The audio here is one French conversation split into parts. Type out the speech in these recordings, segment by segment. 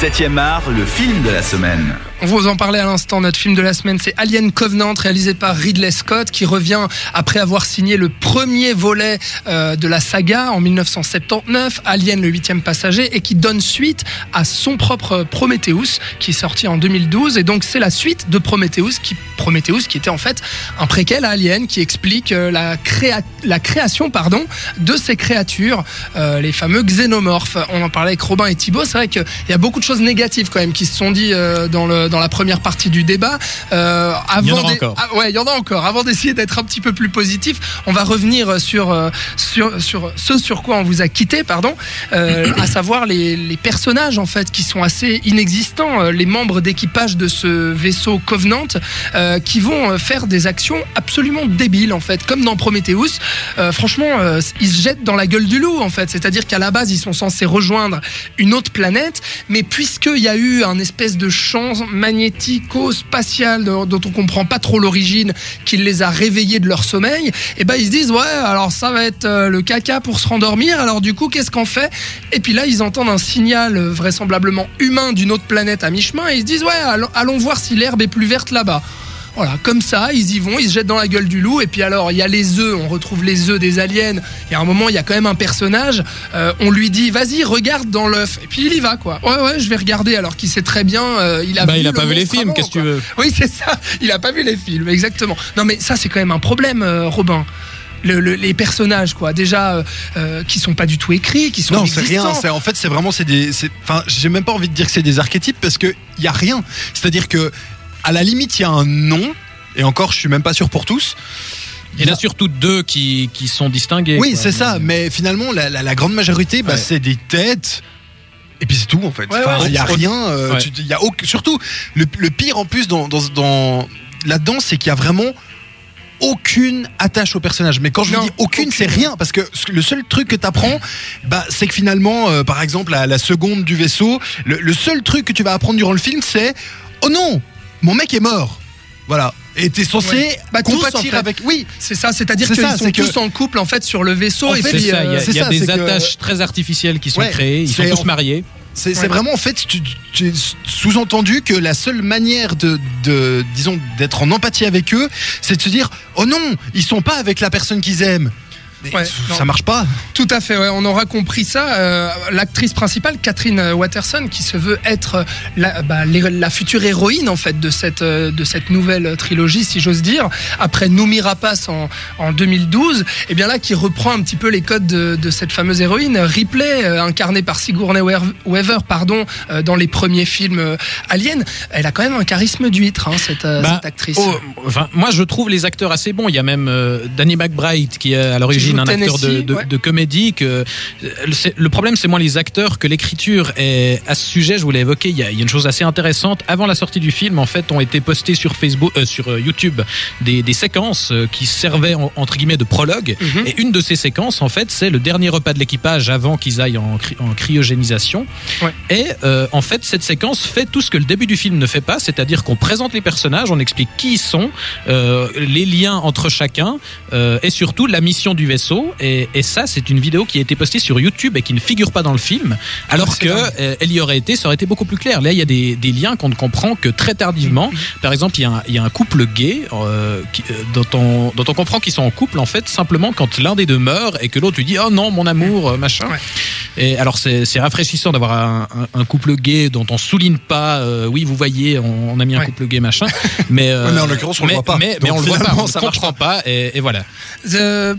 7e art, le film de la semaine. On vous en parlait à l'instant, notre film de la semaine, c'est Alien Covenant, réalisé par Ridley Scott, qui revient après avoir signé le premier volet euh, de la saga en 1979, Alien le huitième passager, et qui donne suite à son propre Prometheus, qui est sorti en 2012. Et donc c'est la suite de Prometheus, qui, Prometheus, qui était en fait un préquel à Alien, qui explique euh, la, créa la création pardon, de ces créatures, euh, les fameux xénomorphes. On en parlait avec Robin et Thibaut, c'est vrai qu'il y a beaucoup de choses négatives quand même qui se sont dit dans le dans la première partie du débat. Euh, avant il y en a encore. Ah, ouais, il y en a encore. Avant d'essayer d'être un petit peu plus positif, on va revenir sur, euh, sur, sur ce sur quoi on vous a quitté, pardon, euh, à savoir les, les, personnages en fait qui sont assez inexistants, euh, les membres d'équipage de ce vaisseau Covenant, euh, qui vont faire des actions absolument débiles en fait, comme dans Prometheus. franchement, ils se jettent dans la gueule du loup en fait, c'est-à-dire qu'à la base ils sont censés rejoindre une autre planète, mais puisqu'il y a eu un espèce de champ magnético-spatial dont on comprend pas trop l'origine, qui les a réveillés de leur sommeil, et eh ben ils se disent ouais alors ça va être euh, le caca pour se rendormir. Alors du coup qu'est-ce qu'on fait? Et puis là ils entendent un signal euh, vraisemblablement humain d'une autre planète à mi-chemin et ils se disent ouais allons voir si l'herbe est plus verte là-bas. Voilà, comme ça, ils y vont, ils se jettent dans la gueule du loup. Et puis alors, il y a les œufs, on retrouve les œufs des aliens. Et à un moment, il y a quand même un personnage. Euh, on lui dit, vas-y, regarde dans l'œuf. Et puis il y va, quoi. Ouais, ouais, je vais regarder. Alors qu'il sait très bien, euh, il a. Bah, il a pas vu les films. Qu'est-ce que tu veux Oui, c'est ça. Il a pas vu les films, exactement. Non, mais ça, c'est quand même un problème, euh, Robin. les personnages quoi déjà qui sont pas du tout écrits qui sont non c'est rien c'est en fait c'est vraiment c'est des enfin j'ai même pas envie de dire que c'est des archétypes parce que il y a rien c'est à dire que à la limite, il y a un nom, et encore, je suis même pas sûr pour tous. Il y en a surtout deux qui, qui sont distingués. Oui, c'est ça, mais finalement, la, la, grande majorité, bah, c'est des têtes. Et puis c'est tout en fait. Il n'y a rien. Euh, y a surtout, le, le, pire en plus dans, dans, dans là-dedans, c'est qu'il y a vraiment aucune attache au personnage. Mais quand je dis aucune, c'est rien. Parce que le seul truc que tu apprends, bah, c'est que finalement, euh, par exemple, la, la, seconde du vaisseau, le, le, seul truc que tu vas apprendre durant le film, c'est Oh non, mon mec est mort. Voilà. Et t'es censé bah, compatir avec. Oui, c'est ça. C'est-à-dire qu'ils sont tous en couple en fait sur le vaisseau. et il y a, des attaches très artificielles qui sont créées. Ils sont tous mariés. C'est vraiment en fait sous-entendu que la seule manière de, de disons d'être en empathie avec eux, c'est de se dire oh non, ils sont pas avec la personne qu'ils aiment ça marche pas. Tout à fait, on aura compris ça. Euh, l'actrice principale, Catherine Watterson, qui se veut être la, bah, la, future héroïne en fait de cette, euh, de cette nouvelle trilogie, si j'ose dire, après Noomi Rapace en, en 2012, et eh bien là qui reprend un petit peu les codes de, de cette fameuse héroïne, Ripley, euh, incarnée par Sigourney Weaver, pardon, dans les premiers films Alien. Elle a quand même un charisme d'huître, hein, cette, bah, cette, actrice. Oh, enfin, moi, je trouve les acteurs assez bons. Il y a même Danny McBride qui est à l'origine un acteur de, comédie. Que le problème, c'est moins les acteurs que l'écriture. Et à ce sujet, je voulais évoquer, il y, a, une chose assez intéressante. Avant la sortie du film, en fait, ont été postées sur Facebook, euh, sur euh, YouTube, des, séquences euh, qui servaient entre guillemets de prologue. Mhm. Et une de ces séquences, en fait, c'est le dernier repas de l'équipage avant qu'ils aillent en, cryogénisation. Et en fait, cette séquence fait tout ce que le début du film ne fait pas, c'est-à-dire qu'on présente les personnages, on explique qui ils sont, les liens entre chacun, et surtout la mission du vaisseau et, ça, c'est une vidéo qui a été postée sur YouTube et qui ne figure pas dans le film, alors que euh, elle y aurait été, ça aurait été beaucoup plus clair. Là, il y a des, liens qu'on ne comprend que très tardivement. Par exemple, il y a un, couple gay euh, euh, dont, on, dont on comprend qu'ils sont en couple en fait simplement quand l'un des deux meurt et que l'autre lui dit oh non mon amour machin. Et alors c'est rafraîchissant d'avoir un, couple gay dont on souligne pas oui vous voyez on, a mis un couple gay machin, mais mais en l'occurrence on le voit pas. Mais, on le voit pas, on ne comprend pas et, et voilà.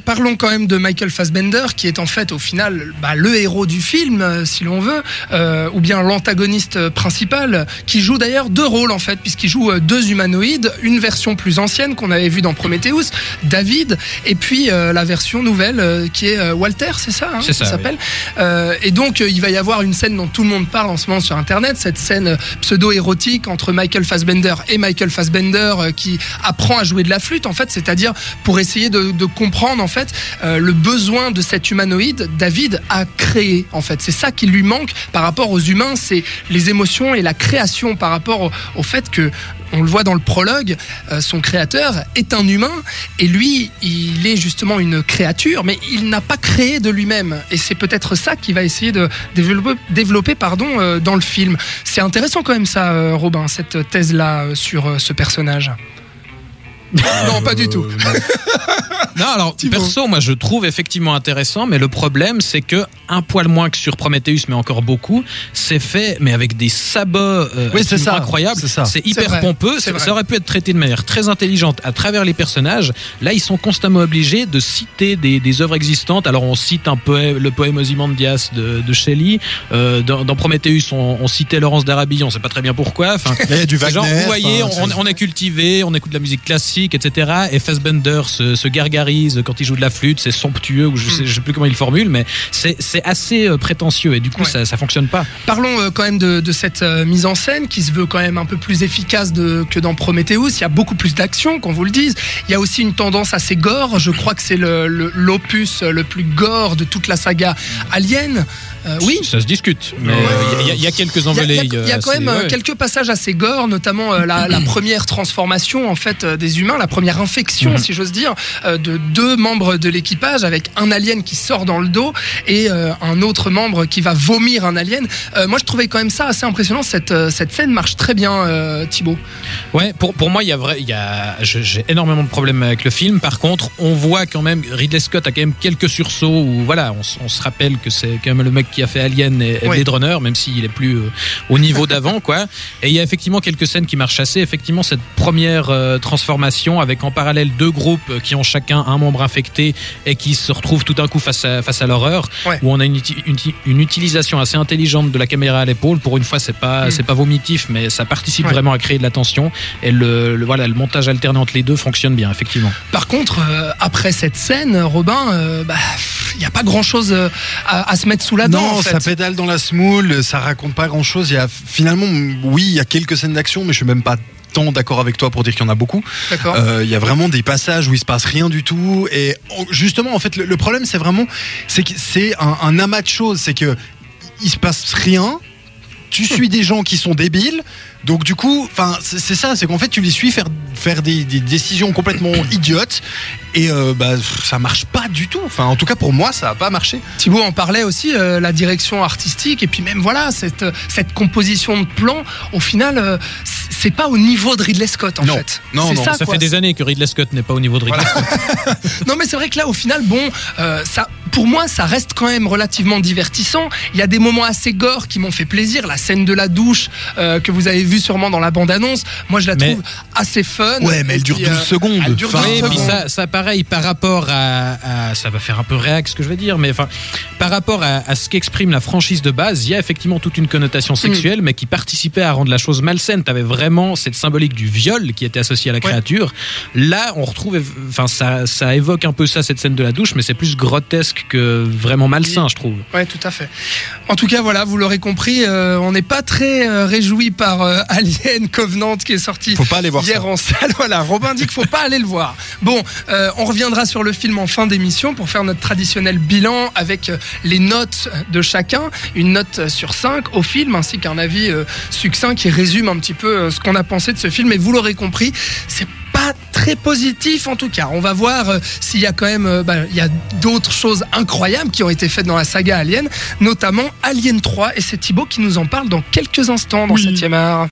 parlons quand même de Michael Fassbender, qui est en fait au final bah, le héros du film, euh, si l'on veut, euh, ou bien l'antagoniste principal, qui joue d'ailleurs deux rôles en fait, puisqu'il joue euh, deux humanoïdes, une version plus ancienne qu'on avait vue dans Prometheus, David, et puis la version nouvelle qui est Walter, c'est ça, hein, ça, s'appelle? Et donc il va y avoir une scène dont tout le monde parle en ce moment sur Internet, cette scène pseudo-érotique entre Michael Fassbender et Michael Fassbender qui apprend à jouer de la flûte en fait, c'est-à-dire pour essayer de, comprendre en fait euh, le besoin de cet humanoïde, David a créé en fait. C'est ça qui lui manque par rapport aux humains, c'est les émotions et la création par rapport au fait que on le voit dans le prologue, euh, son créateur est un humain et lui, il est justement une créature, mais il n'a pas créé de lui-même. Et c'est peut-être ça qui va essayer de développer, pardon, dans le film. C'est intéressant quand même ça, Robin, cette thèse-là sur ce personnage. non, pas du tout. non, alors perso, moi je trouve effectivement intéressant, mais le problème c'est que un poil moins que sur Prometheus, mais encore beaucoup, c'est fait, mais avec des sabots euh, oui, c'est incroyables. C'est hyper pompeux. Ça aurait pu être traité de manière très intelligente à travers les personnages. Là, ils sont constamment obligés de citer des, des œuvres existantes. Alors on cite un poème, le poème Ozymandias de, de Shelley. Euh, dans, dans, Prometheus, on, citait Laurence d'Arabie. On sait pas très bien pourquoi. Enfin, il y a du Wagner. vous voyez, on, on, est cultivé, on écoute de la musique classique etc. Et Fassbender se, gargarise quand il joue de la flûte, c'est somptueux, ou je sais, sais plus comment il formule, mais c'est assez euh, prétentieux et du coup ça, ça fonctionne pas. Parlons euh, quand même de, cette euh, mise en scène qui se veut quand même un peu plus efficace que dans Prometheus. Il y a beaucoup plus d'action, qu'on vous le dise. Il y a aussi une tendance assez gore. Je crois que c'est l'opus le, plus gore de toute la saga Alien. oui. Ça se discute. Mais il y, a quelques envolées. Il y, a, quand même quelques passages assez gore, notamment la, la, première transformation en fait des humains la première infection, mhm. si j'ose dire, euh, de deux membres de l'équipage avec un alien qui sort dans le dos et euh, un autre membre qui va vomir un alien. Euh, moi, je trouvais quand même ça assez impressionnant. Cette, cette scène marche très bien, Thibaut. Ouais, pour, pour moi, il y a vrai, il y a, j'ai énormément de problèmes avec le film. Par contre, on voit quand même Ridley Scott a quand même quelques sursauts où voilà, on, se rappelle que c'est quand même le mec qui a fait Alien et, Blade Runner, même s'il est plus au niveau d'avant, quoi. Et il y a effectivement quelques scènes qui marchent assez. Effectivement, cette première transformation avec en parallèle deux groupes qui ont chacun un membre infecté et qui se retrouvent tout d'un coup face à, face à l'horreur, où on a une, une, utilisation assez intelligente de la caméra à l'épaule. Pour une fois, c'est pas, mm. c'est pas vomitif, mais ça participe vraiment à créer de la tension. Et le, voilà, le montage alterné entre les deux fonctionne bien, effectivement. Par contre, euh, après cette scène, Robin, il euh, bah, n'y a pas grand chose euh, à, se mettre sous la dent. Non, ça pédale dans la smoule, ça raconte pas grand chose. Il y a finalement, oui, il y a quelques scènes d'action, mais je suis même pas tant d'accord avec toi pour dire qu'il y en a beaucoup. Euh, il y a vraiment des passages où il se passe rien du tout. Et justement, en fait, le, problème, c'est vraiment, c'est que c'est un, amas de choses. C'est que il se passe rien. Tu suis des gens qui sont débiles. Donc du coup, enfin c'est ça, c'est qu'en fait tu les suis faire faire des, décisions complètement idiotes et euh, bah ça marche pas du tout. Enfin en tout cas pour moi ça a pas marché. Thibaut en parlait aussi euh, la direction artistique et puis même voilà cette cette composition de plan au final euh, c'est pas au niveau de Ridley Scott en fait. Non non ça, fait des années que Ridley Scott n'est pas au niveau de Ridley Scott. non mais c'est vrai que là au final bon ça pour moi ça reste quand même relativement divertissant. Il y a des moments assez gore qui m'ont fait plaisir. La scène de la douche que vous avez vu sûrement dans la bande-annonce. Moi, je la trouve assez fun. Ouais, mais elle dure 12 euh, secondes. Elle dure Ça, ça, pareil, par rapport à, Ça va faire un peu réac ce que je veux dire, mais enfin, par rapport à, ce qu'exprime la franchise de base, il y a effectivement toute une connotation sexuelle, mm. mais qui participait à rendre la chose malsaine. T'avais vraiment cette symbolique du viol qui était associée à la créature. Là, on retrouve. Enfin, ça, ça évoque un peu ça, cette scène de la douche, mais c'est plus grotesque que vraiment malsain, je trouve. Ouais, tout à fait. En tout cas, voilà, vous l'aurez compris, euh, on n'est pas très euh, réjoui par Alien Covenant qui est sorti faut pas aller voir hier en salle. Voilà, Robin dit qu'il faut pas aller le voir. Bon, euh, on reviendra sur le film en fin d'émission pour faire notre traditionnel bilan avec euh, les notes de chacun, une note sur 5 au film ainsi qu'un avis euh, succinct qui résume un petit peu ce qu'on a pensé de ce film. Et vous l'aurez compris, c'est pas très positif en tout cas. On va voir s'il y a quand même bah, il y a d'autres choses incroyables qui ont été faites dans la saga Alien, notamment Alien 3 et c'est Thibaut qui nous en parle dans quelques instants dans 7 art.